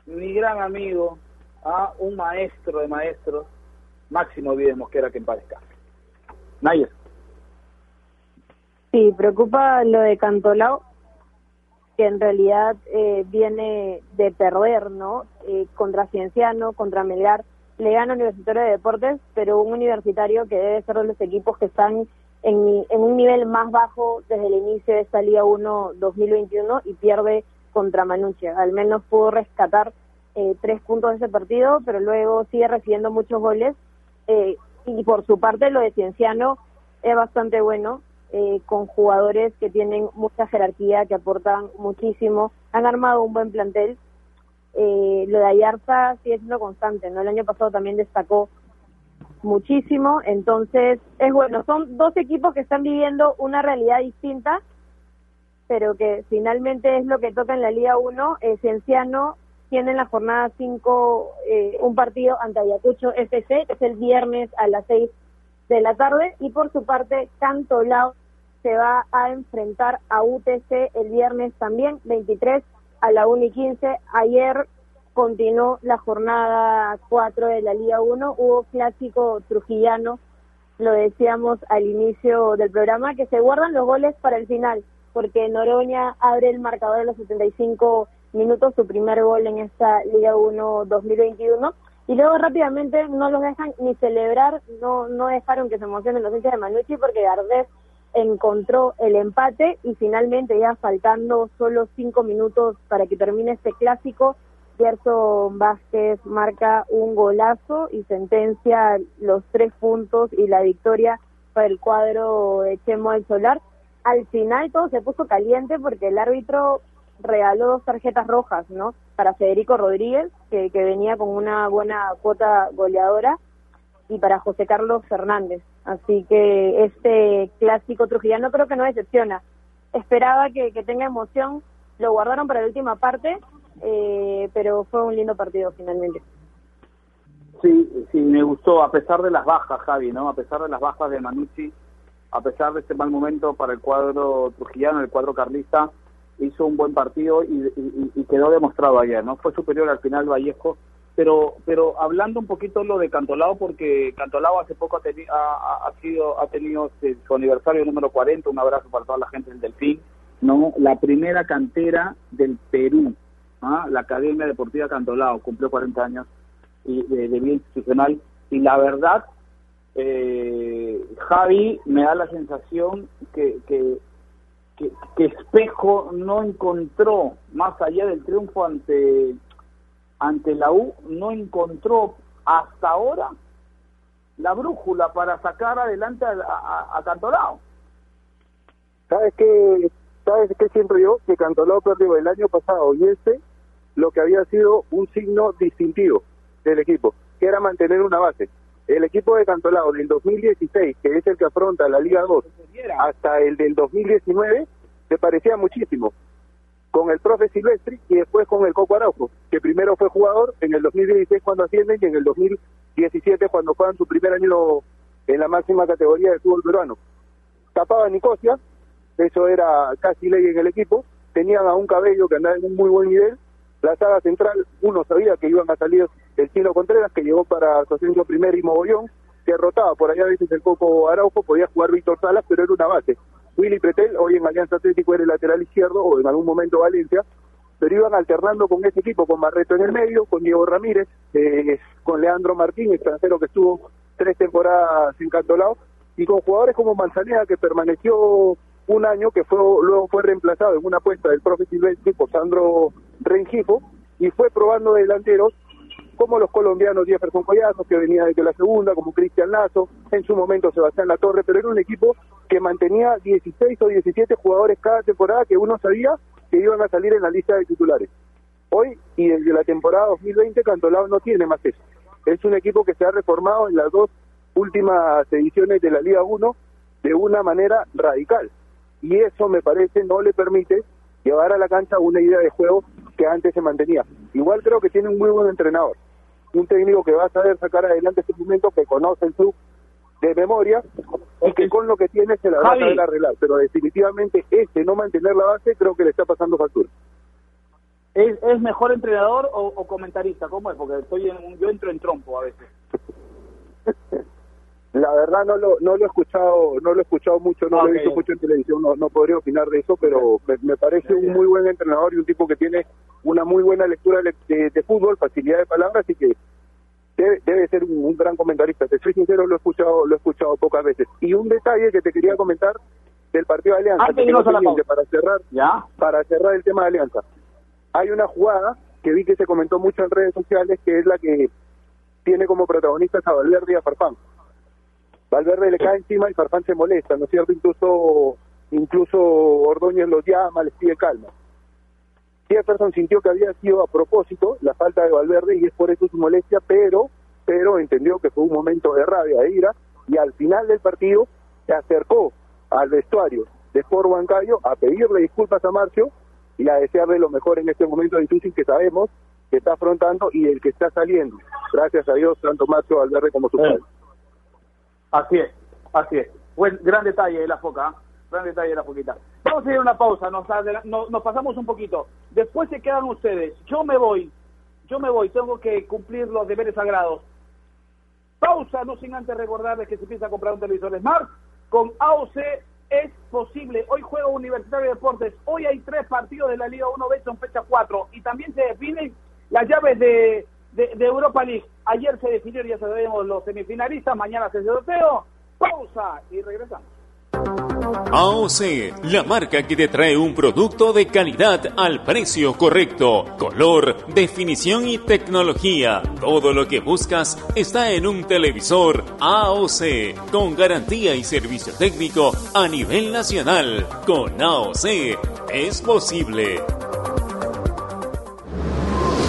mi gran amigo, a un maestro de maestros, Máximo Videmos, que era que en parezca. Nayer. Sí, preocupa lo de Cantolao, que en realidad eh, viene de perder, ¿no? Eh, contra Cienciano, contra Melgar le gana Universitario de Deportes, pero un universitario que debe ser de los equipos que están en, en un nivel más bajo desde el inicio de esta Liga 1 2021 y pierde contra Manuccia. Al menos pudo rescatar eh, tres puntos de ese partido, pero luego sigue recibiendo muchos goles. Eh, y por su parte, lo de Cienciano es bastante bueno, eh, con jugadores que tienen mucha jerarquía, que aportan muchísimo. Han armado un buen plantel eh, lo de Ayarza sigue siendo constante, ¿no? El año pasado también destacó muchísimo, entonces es bueno, son dos equipos que están viviendo una realidad distinta, pero que finalmente es lo que toca en la Liga 1. Eh, Cienciano tiene en la jornada 5 eh, un partido ante Ayacucho FC, es el viernes a las 6 de la tarde, y por su parte Cantolao se va a enfrentar a UTC el viernes también, 23 a la 1 y 15. Ayer continuó la jornada 4 de la Liga 1. Hubo clásico trujillano, lo decíamos al inicio del programa, que se guardan los goles para el final, porque Noroña abre el marcador en los 75 minutos, su primer gol en esta Liga 1 2021. Y luego rápidamente no los dejan ni celebrar, no, no dejaron que se emocionen los hinchas de Manucci porque Gardés encontró el empate y finalmente ya faltando solo cinco minutos para que termine este clásico, Gerson Vázquez marca un golazo y sentencia los tres puntos y la victoria para el cuadro de Chemo del Solar. Al final todo se puso caliente porque el árbitro regaló dos tarjetas rojas, ¿no? Para Federico Rodríguez, que venía con una buena cuota goleadora, y para José Carlos Fernández. Así que este clásico trujillano creo que no decepciona. Esperaba que, que tenga emoción, lo guardaron para la última parte, eh, pero fue un lindo partido finalmente. Sí, sí, me gustó, a pesar de las bajas, Javi, ¿no? A pesar de las bajas de Manucci, a pesar de este mal momento para el cuadro trujillano, el cuadro carlista, hizo un buen partido y, quedó demostrado ayer, ¿no? Fue superior al final Vallejo, pero pero hablando un poquito lo de Cantolao, porque Cantolao hace poco ha, teni- ha sido, ha tenido este, su aniversario número 40, un abrazo para toda la gente del Delfín, ¿no? La primera cantera del Perú, ¿ah? la Academia Deportiva Cantolao, cumplió 40 años y de, de vida institucional, y la verdad, eh, Javi me da la sensación que, que, que, Espejo no encontró, más allá del triunfo ante, ante la U, no encontró hasta ahora la brújula para sacar adelante a, a, a Cantolao. ¿Sabes qué? ¿Sabes qué siento yo? Que Cantolao perdió el año pasado y este lo que había sido un signo distintivo del equipo, que era mantener una base. El equipo de Cantolao del 2016, que es el que afronta la Liga 2, hasta el del 2019, se parecía muchísimo. Con el profe Silvestri y después con el Coco Araujo, que primero fue jugador en el 2016 cuando ascienden y en el 2017 cuando juegan su primer año en la máxima categoría del fútbol peruano. Tapaba Nicosia, eso era casi ley en el equipo, tenían a un cabello que andaba en un muy buen nivel, la saga central, uno sabía que iban a salir el Chino Contreras, que llegó para su ascenso primer y Mogollón, que rotaba por allá a veces el Coco Araujo, podía jugar Víctor Salas, pero era una base. Willy Pretel, hoy en Alianza Atlético era el lateral izquierdo, o en algún momento Valencia, pero iban alternando con ese equipo, con Barreto en el medio, con Diego Ramírez, eh, con Leandro Martín, extranjero que estuvo tres temporadas en Cantolao, y con jugadores como Manzaneda, que permaneció un año, que fue luego fue reemplazado en una apuesta del profe Silvestri por Sandro Rengifo, y fue probando delanteros como los colombianos Jefferson Collazo, que venía desde la segunda, como Cristian Lazo, en su momento Sebastián Latorre, pero era un equipo que mantenía 16 o 17 jugadores cada temporada que uno sabía que iban a salir en la lista de titulares. Hoy y desde la temporada 2020 Cantolao no tiene más eso. Es un equipo que se ha reformado en las dos últimas ediciones de la Liga 1 de una manera radical. Y eso me parece no le permite llevar a la cancha una idea de juego que antes se mantenía. Igual creo que tiene un muy buen entrenador, un técnico que va a saber sacar adelante este momento, que conoce el club de memoria y que con lo que tiene se la va a Javi. saber arreglar. Pero definitivamente este no mantener la base creo que le está pasando factura. ¿Es, es mejor entrenador o, o comentarista? ¿Cómo es? Porque estoy en yo entro en trompo a veces. La verdad no lo, no lo he escuchado, no lo he escuchado mucho, no lo he visto mucho en televisión, no, no podría opinar de eso, pero me, me parece un muy buen entrenador y un tipo que tiene una muy buena lectura de, de- de fútbol, facilidad de palabras y que debe, debe ser un, un gran comentarista. Te soy sincero, lo he escuchado, lo he escuchado pocas veces. Y un detalle que te quería comentar del partido de Alianza, que para cerrar, ¿Ya? para cerrar el tema de Alianza. Hay una jugada que vi que se comentó mucho en redes sociales, que es la que tiene como protagonistas a Valverde y a Farfán. Valverde le cae encima y Farfán se molesta, ¿no es cierto? Incluso, incluso Ordóñez los llama, les pide calma. Jefferson sintió que había sido a propósito la falta de Valverde y es por eso su molestia, pero, pero entendió que fue un momento de rabia, de ira, y al final del partido se acercó al vestuario de Sport Huancayo a pedirle disculpas a Marcio y a desearle lo mejor en este momento difícil que sabemos que está afrontando y del que está saliendo. Gracias a Dios, tanto Marcio Valverde como su padre. Así es, así es. Buen, gran detalle de la foca, ¿ah? gran detalle de la foquita. Vamos a ir a una pausa, nos, adela- no- nos pasamos un poquito. Después se quedan ustedes. Yo me voy, yo me voy, tengo que cumplir los deberes sagrados. Pausa, no sin antes recordarles que se empieza a comprar un televisor Smart. Con AOC es posible. Hoy juega Universitario de Deportes. Hoy hay tres partidos de la Liga 1B, son fecha 4. Y también se definen las llaves de, de, Europa League. Ayer se definieron, ya sabemos, los semifinalistas. Mañana se sorteo. Pausa y regresamos. AOC, la marca que te trae un producto de calidad al precio correcto, color, definición y tecnología. Todo lo que buscas está en un televisor AOC, con garantía y servicio técnico a nivel nacional. Con AOC es posible.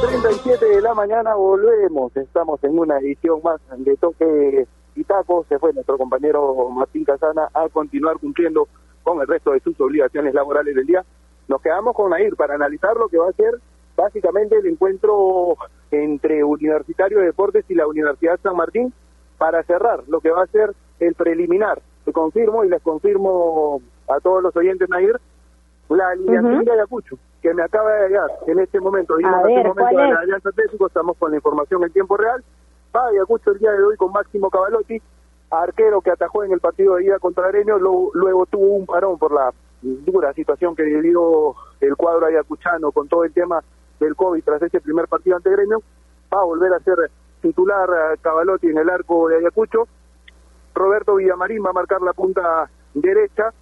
37 de la mañana volvemos. Estamos en una edición más de Toque y Taco. Se fue nuestro compañero Martín Casana a continuar cumpliendo con el resto de sus obligaciones laborales del día. Nos quedamos con Nair para analizar lo que va a ser básicamente el encuentro entre Universitario de Deportes y la Universidad San Martín para cerrar lo que va a ser el preliminar. Te confirmo y les confirmo a todos los oyentes, Nair, la alineación de Ayacucho, que me acaba de llegar en este momento. A en este momento ¿cuál de es? la Alianza Atlético, estamos con la información en tiempo real. Va Ayacucho el día de hoy con Máximo Cavalotti, arquero que atajó en el partido de ida contra Gremio, lo- luego tuvo un parón por la dura situación que vivió el cuadro ayacuchano con todo el tema del COVID tras ese primer partido ante Gremio. Va a volver a ser titular eh, Cavalotti en el arco de Ayacucho. Roberto Villamarín va a marcar la punta derecha.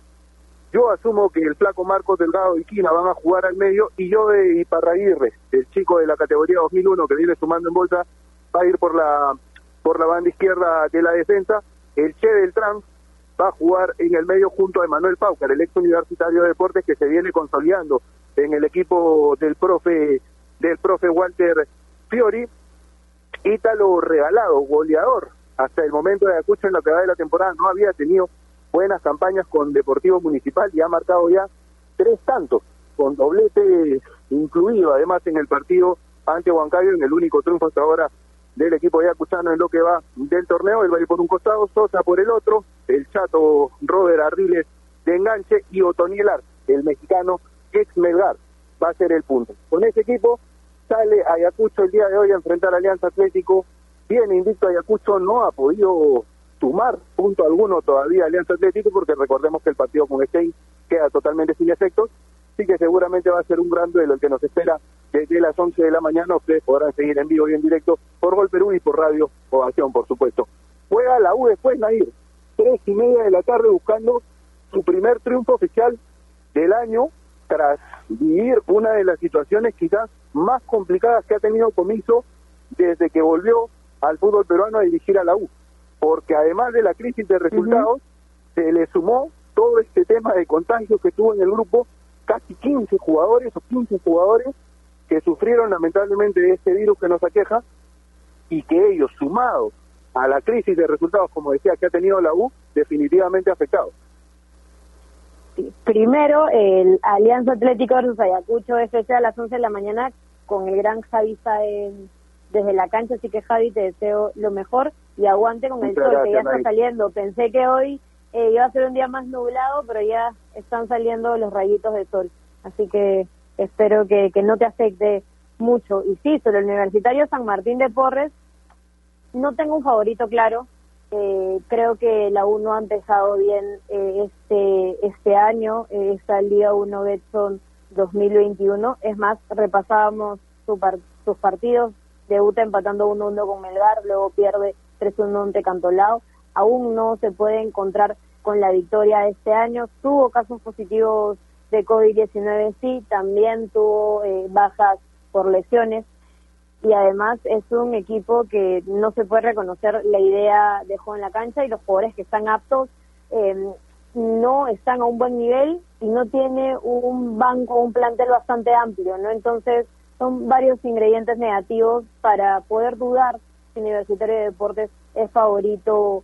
Yo asumo que el flaco Marcos Delgado y Quina van a jugar al medio y yo de Iparraguirre, el chico de la categoría 2001 que viene sumando en bolsa, va a ir por la por la banda izquierda de la defensa. El Che Beltrán va a jugar en el medio junto a Emanuel Paucar, el ex universitario de deportes que se viene consolidando en el equipo del profe del profe Walter Fiori. Ítalo regalado, goleador. Hasta el momento de Ayacucho en lo que va de la temporada no había tenido buenas campañas con Deportivo Municipal y ha marcado ya tres tantos, con doblete incluido además en el partido ante Huancayo, en el único triunfo hasta ahora del equipo ayacuchano en lo que va del torneo. Él va a ir por un costado, Sosa por el otro, el chato Robert Arriles de enganche y Otonielar, el mexicano ex Melgar, va a ser el punto. Con ese equipo sale Ayacucho el día de hoy a enfrentar a Alianza Atlético. Viene invicto Ayacucho, no ha podido sumar punto alguno todavía Alianza Atlético porque recordemos que el partido con Stein queda totalmente sin efectos. Así que seguramente va a ser un gran duelo el que nos espera desde las 11 de la mañana. Ustedes podrán seguir en vivo y en directo por Gol Perú y por Radio Ovación, por supuesto. Juega la U después, Nair. Tres y media de la tarde buscando su primer triunfo oficial del año tras vivir una de las situaciones quizás más complicadas que ha tenido Comiso desde que volvió al fútbol peruano a dirigir a la U. Porque además de la crisis de resultados, se le sumó todo este tema de contagios que tuvo en el grupo, casi 15 jugadores o 15 jugadores que sufrieron lamentablemente de este virus que nos aqueja y que ellos, sumados a la crisis de resultados, como decía, que ha tenido la U, definitivamente afectados. Primero, el Alianza Atlético versus Ayacucho FC a las 11 de la mañana con el gran Javi Saez desde la cancha, así que Javi te deseo lo mejor y aguante con el sol que ya está saliendo. Pensé que hoy eh, iba a ser un día más nublado, pero ya están saliendo los rayitos de sol, así que espero que, que no te afecte mucho. Y sí, sobre el Universitario San Martín de Porres, no tengo un favorito claro. Eh, creo que la U no ha empezado bien eh, este este año, eh, esta Liga 1 Betson 2021. Es más, repasábamos su sus partidos, debuta empatando 1-1 con Melgar, luego pierde 3-1 ante Cantolao. Aún no se puede encontrar con la victoria este año. Tuvo casos positivos de COVID-19, sí, también tuvo eh, bajas por lesiones y además es un equipo que no se puede reconocer la idea de juego en la cancha y los jugadores que están aptos eh, no están a un buen nivel y no tiene un banco, un plantel bastante amplio, ¿no? Entonces son varios ingredientes negativos para poder dudar si Universitario de Deportes es favorito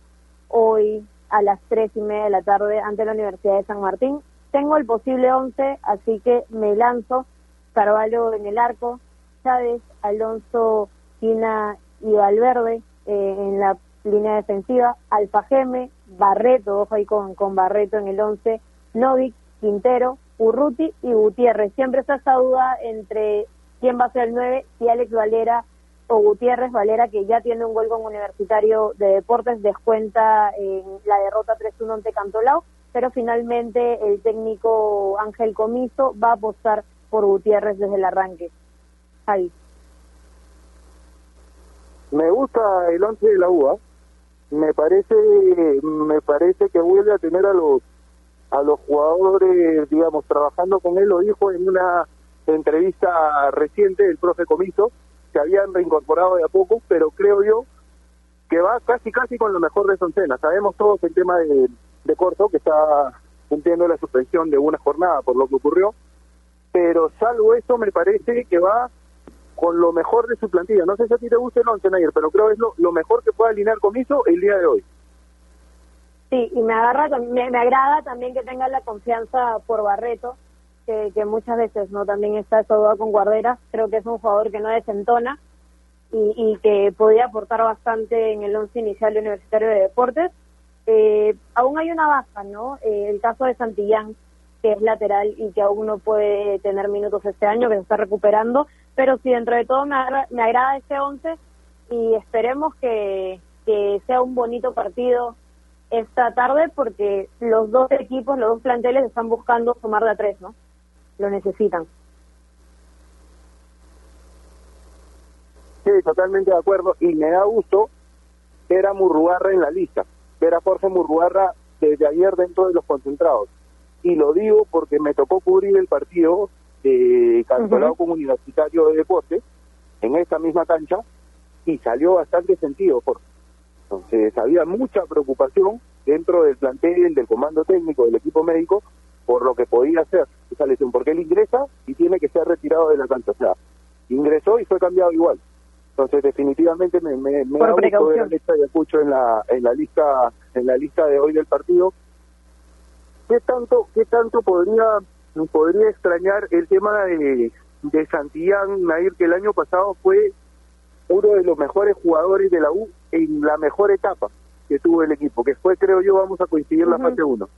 hoy a las tres y media de la tarde ante la Universidad de San Martín. Tengo el posible 11, así que me lanzo. Carvalho en el arco, Chávez, Alonso, Quina y Valverde eh, en la línea defensiva, Alfajeme, Barreto, ojo ahí con, con Barreto en el 11, Novik, Quintero, Urruti y Gutiérrez. Siempre está esa duda entre quién va a ser el 9, si Alex Valera o Gutiérrez Valera, que ya tiene un gol con Universitario de Deportes, descuenta en la derrota 3-1 ante Cantolao, pero finalmente el técnico Ángel Comiso va a apostar por Gutiérrez desde el arranque. Ahí. Me gusta el once de la UA. Me parece, me parece que vuelve a tener a los a los jugadores, digamos, trabajando con él. Lo dijo en una entrevista reciente el profe Comiso, que habían reincorporado de a poco, pero creo yo que va casi casi con lo mejor de Soncena. Sabemos todos el tema de, de que está cumpliendo la suspensión de una jornada por lo que ocurrió, pero salvo eso me parece que va con lo mejor de su plantilla. No sé si a ti te gusta el once, Nair, pero creo que es lo, lo mejor que puede alinear Comiso el día de hoy. Sí, y me agarra, me, me agrada también que tenga la confianza por Barreto, que, que muchas veces no también está esa duda con Guardera. Creo que es un jugador que no desentona y, y que podía aportar bastante en el once inicial Universitario de Deportes. Eh, aún hay una baja, ¿no? Eh, el caso de Santillán, que es lateral y que aún no puede tener minutos este año, que se está recuperando, pero sí, dentro de todo me, agra- me agrada este once y esperemos que sea un bonito partido esta tarde porque los dos equipos, los dos planteles están buscando sumar de a tres, ¿no? Lo necesitan. Sí, totalmente de acuerdo. Y me da gusto ver a Murrugarra en la lista, ver a Jorge Murrugarra desde ayer dentro de los concentrados. Y lo digo porque me tocó cubrir el partido de Cantolao como Universitario de Deportes en esta misma cancha y salió bastante sentido. Jorge. Entonces había mucha preocupación dentro del plantel, del comando técnico, del equipo médico, por lo que podía hacer esa lesión, porque él ingresa y tiene que ser retirado de la cancha. O sea, ingresó y fue cambiado igual. Entonces definitivamente me, me, me da gusto ver a Ayacucho en la en la lista en la lista de hoy del partido. ¿Qué tanto qué tanto podría podría extrañar el tema de de Santillán Nair que el año pasado fue uno de los mejores jugadores de la U en la mejor etapa que tuvo el equipo, que fue creo yo vamos a coincidir la Ujú. fase 1.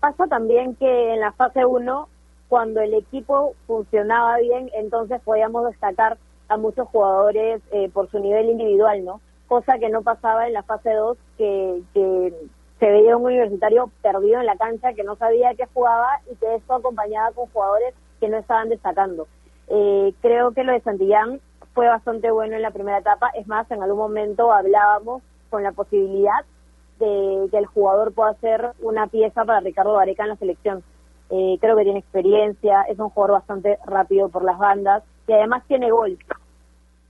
Pasa también que en la fase 1, cuando el equipo funcionaba bien, entonces podíamos destacar a muchos jugadores eh, por su nivel individual, ¿no? Cosa que no pasaba en la fase 2, que, que se veía un universitario perdido en la cancha, que no sabía qué jugaba y que esto acompañaba con jugadores que no estaban destacando. Eh, creo que lo de Santillán fue bastante bueno en la primera etapa. Es más, en algún momento hablábamos con la posibilidad de que el jugador pueda ser una pieza para Ricardo Vareca en la selección. Eh, creo que tiene experiencia, es un jugador bastante rápido por las bandas y además tiene gol.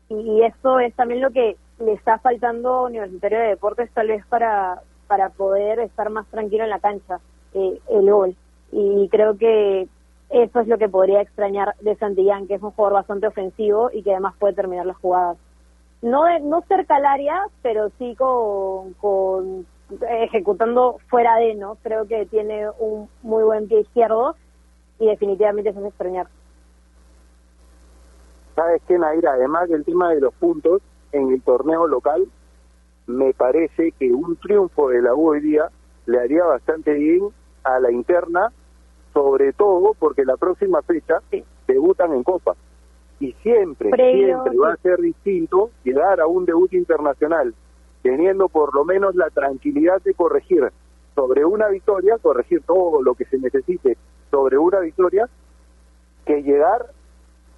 Y, eso es también lo que le está faltando a Universitario de Deportes tal vez para, para poder estar más tranquilo en la cancha, eh, el gol. Y creo que eso es lo que podría extrañar de Santillán, que es un jugador bastante ofensivo y que además puede terminar las jugadas. No, de- no cerca al área, pero sí con, ejecutando fuera de, ¿no? Creo que tiene un muy buen pie izquierdo y definitivamente eso es extrañar. ¿Sabes qué, Naira? Además del tema de los puntos en el torneo local, me parece que un triunfo de la U hoy día le haría bastante bien a la interna, sobre todo porque la próxima fecha debutan en Copa. Y siempre, Previo, siempre va a ser distinto llegar a un debut internacional teniendo por lo menos la tranquilidad de corregir sobre una victoria, corregir todo lo que se necesite sobre una victoria, que llegar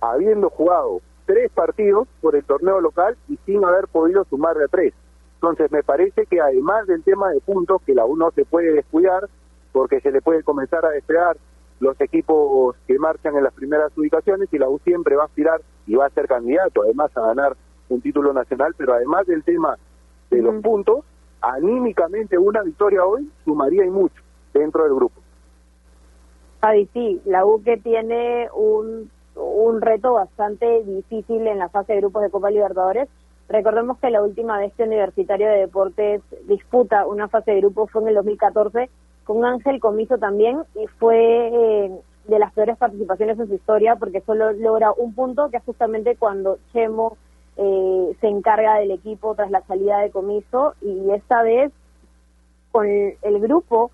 habiendo jugado tres partidos por el torneo local y sin haber podido sumar de tres. Entonces me parece que además del tema de puntos, que la U no se puede descuidar, porque se le puede comenzar a despegar los equipos que marchan en las primeras ubicaciones y la U siempre va a aspirar y va a ser candidato además a ganar un título nacional, pero además del tema de los puntos, anímicamente una victoria hoy sumaría y mucho dentro del grupo. Javi, sí, la U que tiene un, un reto bastante difícil en la fase de grupos de Copa Libertadores, Recordemos que la última vez que Universitario de Deportes disputa una fase de grupo fue en el 2014 con Ángel Comiso también y fue eh, de las peores participaciones en su historia porque solo logra un punto que es justamente cuando Chemo eh, se encarga del equipo tras la salida de Comiso y esta vez con el grupo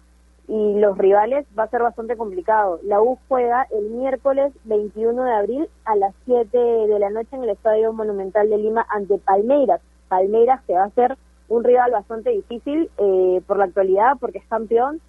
y los rivales va a ser bastante complicado. La U juega el miércoles 21 de abril a las 7 de la noche en el Estadio Monumental de Lima ante Palmeiras. Palmeiras que va a ser un rival bastante difícil eh, por la actualidad porque es campeón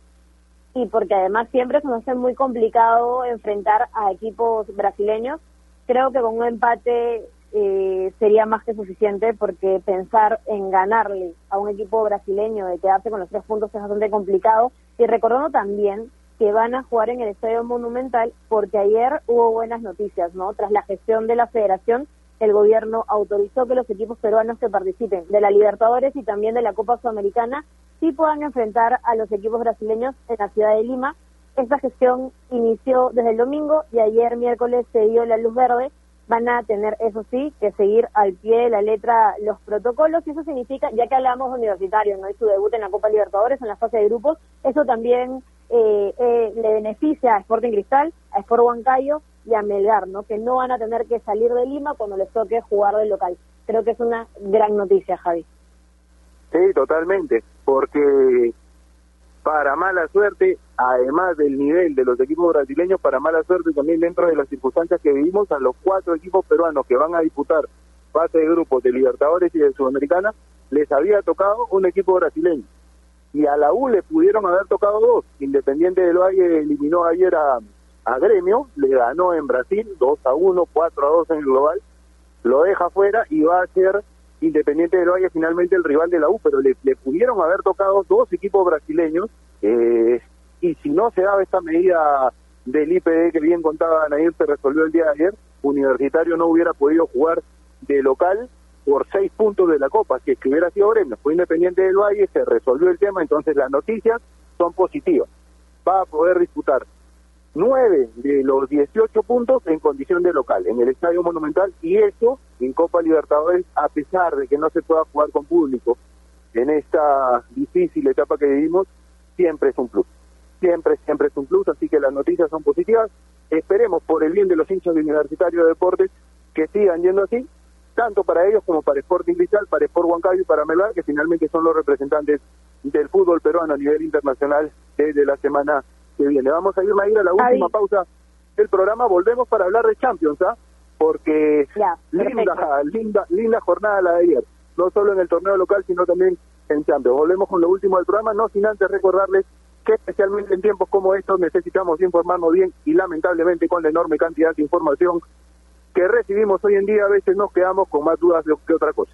y porque además siempre se nos hace muy complicado enfrentar a equipos brasileños. Creo que con un empate eh, sería más que suficiente porque pensar en ganarle a un equipo brasileño de quedarse con los tres puntos es bastante complicado y recordando también que van a jugar en el Estadio Monumental porque ayer hubo buenas noticias, ¿no? Tras la gestión de la federación, el gobierno autorizó que los equipos peruanos que participen de la Libertadores y también de la Copa Sudamericana sí puedan enfrentar a los equipos brasileños en la ciudad de Lima. Esta gestión inició desde el domingo y ayer miércoles se dio la luz verde van a tener, eso sí, que seguir al pie de la letra los protocolos y eso significa, ya que hablamos de universitarios, ¿no? Y su debut en la Copa Libertadores, en la fase de grupos, eso también eh, eh, le beneficia a Sporting Cristal, a Sport Huancayo y a Melgar, ¿no? Que no van a tener que salir de Lima cuando les toque jugar del local. Creo que es una gran noticia, Javi. Sí, totalmente, porque para mala suerte, además del nivel de los equipos brasileños, para mala suerte también dentro de las circunstancias que vivimos, a los cuatro equipos peruanos que van a disputar fase de grupos de Libertadores y de Sudamericana, les había tocado un equipo brasileño. Y a la U le pudieron haber tocado dos. Independiente del Valle eliminó ayer a, a Gremio, le ganó en Brasil 2 a 1, 4 a 2 en el global, lo deja fuera y va a ser Independiente del Valle finalmente el rival de la U, pero le, pudieron haber tocado dos equipos brasileños eh, y si no se daba esta medida del IPD que bien contaba Nair se resolvió el día de ayer, Universitario no hubiera podido jugar de local por seis puntos de la Copa, si es que hubiera sido Gremio, fue Independiente del Valle, se resolvió el tema, entonces las noticias son positivas. Va a poder disputar nueve de los 18 puntos en condición de local, en el Estadio Monumental, y eso en Copa Libertadores, a pesar de que no se pueda jugar con público en esta difícil etapa que vivimos, siempre es un plus. Siempre, siempre es un plus, así que las noticias son positivas. Esperemos por el bien de los hinchas de Universitario de Deportes que sigan yendo así, tanto para ellos como para Sporting Cristal, para Sport Huancayo y para Melgar, que finalmente son los representantes del fútbol peruano a nivel internacional desde la semana que viene. Vamos a ir a ir a la última pausa del programa, volvemos para hablar de Champions, ¿ah? Porque linda, linda, linda jornada la de ayer, no solo en el torneo local, sino también en Champions. Volvemos con lo último del programa, no sin antes recordarles que especialmente en tiempos como estos necesitamos informarnos bien y lamentablemente con la enorme cantidad de información que recibimos hoy en día a veces nos quedamos con más dudas que otra cosa.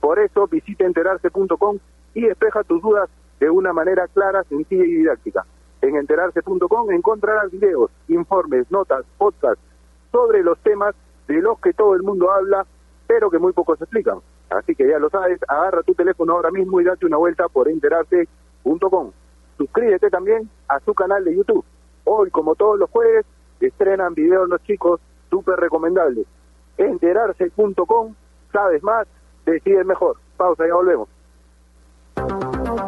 Por eso visita enterarse.com y despeja tus dudas de una manera clara, sencilla y didáctica. En enterarse.com encontrarás videos, informes, notas, podcasts sobre los temas de los que todo el mundo habla, pero que muy pocos explican. Así que ya lo sabes, agarra tu teléfono ahora mismo y date una vuelta por enterarse.com. Suscríbete también a su canal de YouTube. Hoy, como todos los jueves, estrenan videos los chicos súper recomendables. Enterarse.com, sabes más, decides mejor. Pausa, ya volvemos.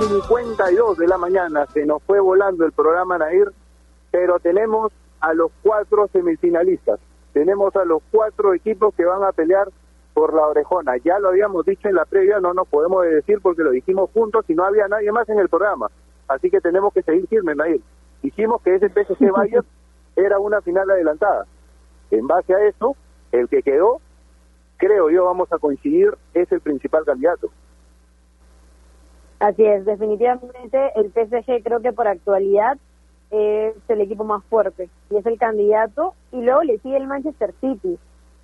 52 de la mañana, se nos fue volando el programa Nair, pero tenemos a los cuatro semifinalistas, tenemos a los cuatro equipos que van a pelear por la orejona. Ya lo habíamos dicho en la previa, no nos podemos decir porque lo dijimos juntos y no había nadie más en el programa. Así que tenemos que seguir firmes, Nair. Dijimos que ese PSG Bayern era una final adelantada. En base a eso, el que quedó, creo yo, vamos a coincidir, es el principal candidato. Así es, definitivamente el PSG creo que por actualidad es el equipo más fuerte y es el candidato y luego le sigue el Manchester City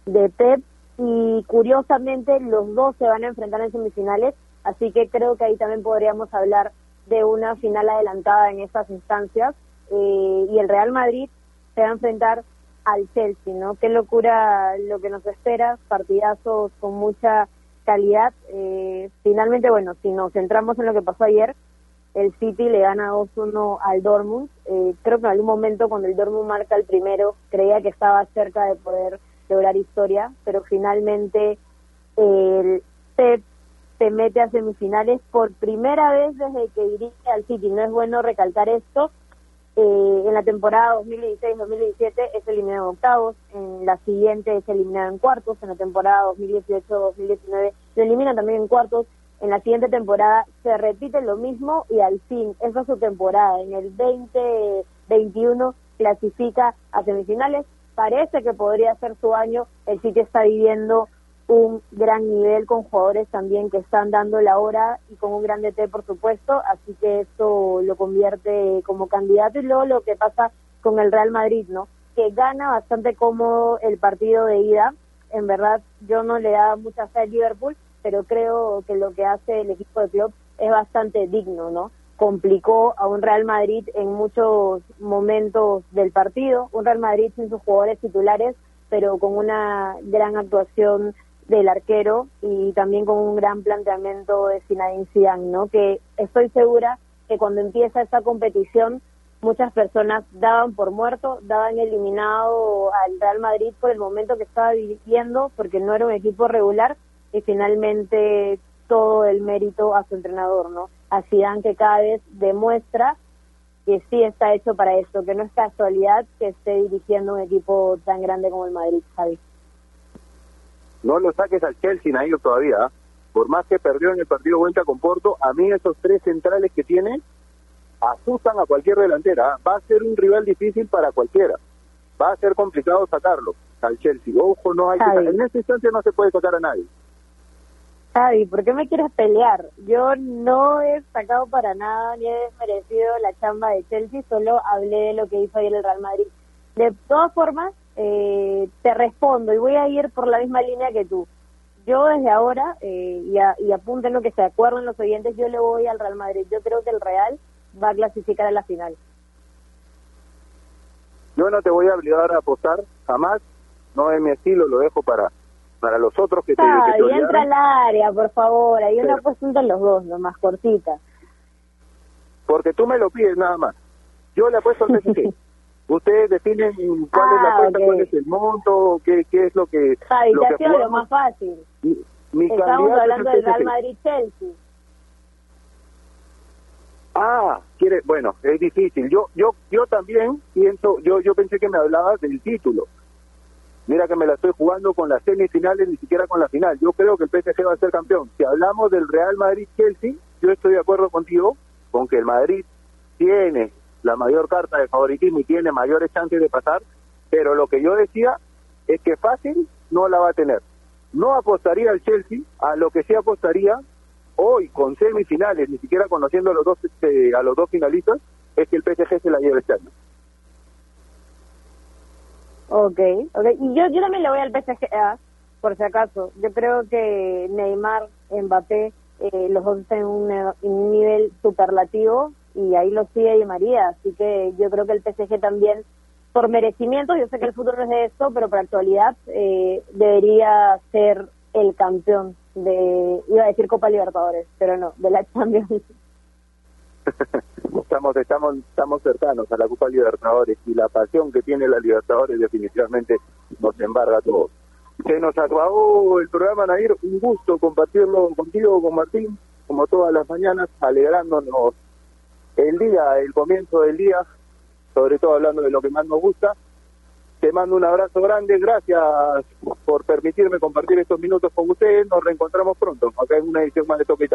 de Pep y curiosamente los dos se van a enfrentar en semifinales, así que creo que ahí también podríamos hablar de una final adelantada en estas instancias eh, y el Real Madrid se va a enfrentar al Chelsea, ¿no? Qué locura lo que nos espera, partidazos con mucha calidad. Eh, finalmente, bueno, si nos centramos en lo que pasó ayer, el City le gana 2-1 al Dortmund. Eh, creo que en algún momento cuando el Dortmund marca el primero, creía que estaba cerca de poder lograr historia, pero finalmente el Pep se mete a semifinales por primera vez desde que dirige al City. No es bueno recalcar esto. Eh, en la temporada 2016-2017 es eliminado en octavos, en la siguiente es eliminado en cuartos, en la temporada 2018-2019 se elimina también en cuartos, en la siguiente temporada se repite lo mismo y al fin, esa es su temporada. En el 2021 clasifica a semifinales, parece que podría ser su año, el City está viviendo un gran nivel con jugadores también que están dando la hora y con un gran DT por supuesto, así que esto lo convierte como candidato y luego lo que pasa con el Real Madrid, ¿no? Que gana bastante cómodo el partido de ida, en verdad yo no le da mucha fe al Liverpool, pero creo que lo que hace el equipo de club es bastante digno, ¿no? Complicó a un Real Madrid en muchos momentos del partido, un Real Madrid sin sus jugadores titulares, pero con una gran actuación del arquero y también con un gran planteamiento de Zinedine Zidane, ¿no? Que estoy segura que cuando empieza esta competición muchas personas daban por muerto, daban eliminado al Real Madrid por el momento que estaba viviendo porque no era un equipo regular y finalmente todo el mérito a su entrenador, ¿no? A Zidane que cada vez demuestra que sí está hecho para esto, que no es casualidad que esté dirigiendo un equipo tan grande como el Madrid, Javi. No lo saques al Chelsea, Nair, todavía. ¿ah? Por más que perdió en el partido vuelta con Porto, a mí esos tres centrales que tiene asustan a cualquier delantera. ¿ah? Va a ser un rival difícil para cualquiera. Va a ser complicado sacarlo al Chelsea. Ojo, no hay que, en esta instancia no se puede sacar a nadie. Javi, ¿por qué me quieres pelear? Yo no he sacado para nada ni he desmerecido la chamba de Chelsea, solo hablé de lo que hizo ayer el Real Madrid. De todas formas, eh, te respondo y voy a ir por la misma línea que tú. Yo desde ahora, eh, y, a, y apunten lo que se acuerden los oyentes, yo le voy al Real Madrid. Yo creo que el Real va a clasificar a la final. Yo no te voy a obligar a apostar, jamás. No es mi estilo, lo dejo para para los otros que te, ah, y entra al área, por favor. Hay una apuesta entre los dos, lo más cortita. Porque tú me lo pides nada más. Yo le apuesto al PSG. Ustedes definen cuál es la Ah, apuesta, ok. cuál es el monto, qué, qué es lo que... Javi, lo que lo más fácil. Mi, mi Estamos hablando del Real. Madrid-Chelsea. Ah, quiere, bueno, es difícil. Yo, yo, yo también pienso, yo, yo pensé que me hablabas del título. Mira que me la estoy jugando con las semifinales, ni siquiera con la final. Yo creo que el PSG va a ser campeón. Si hablamos del Real Madrid-Chelsea, yo estoy de acuerdo contigo con que el Madrid tiene la mayor carta de favoritismo y tiene mayores chances de pasar, pero lo que yo decía es que fácil no la va a tener. No apostaría al Chelsea, a lo que sí apostaría hoy con semifinales, ni siquiera conociendo a los dos este, a los dos finalistas, es que el PSG se la lleve este año. Ok, ok. Y yo, yo también le voy al PSG, ah, por si acaso. Yo creo que Neymar, Mbappé, eh, los dos están en un nivel superlativo y ahí lo sigue María. Así que yo creo que el PSG también, por merecimiento, yo sé que el futuro es de esto, pero por actualidad eh, debería ser el campeón de, iba a decir Copa Libertadores, pero no, de la Champions. estamos estamos estamos cercanos a la Copa Libertadores y la pasión que tiene la Libertadores definitivamente nos embarga a todos. Se nos acabó el programa, Nair. Un gusto compartirlo contigo, con Martín, como todas las mañanas, alegrándonos el día, el comienzo del día, sobre todo hablando de lo que más nos gusta. Te mando un abrazo grande, gracias por permitirme compartir estos minutos con ustedes. Nos reencontramos pronto, acá en una edición más de Toque.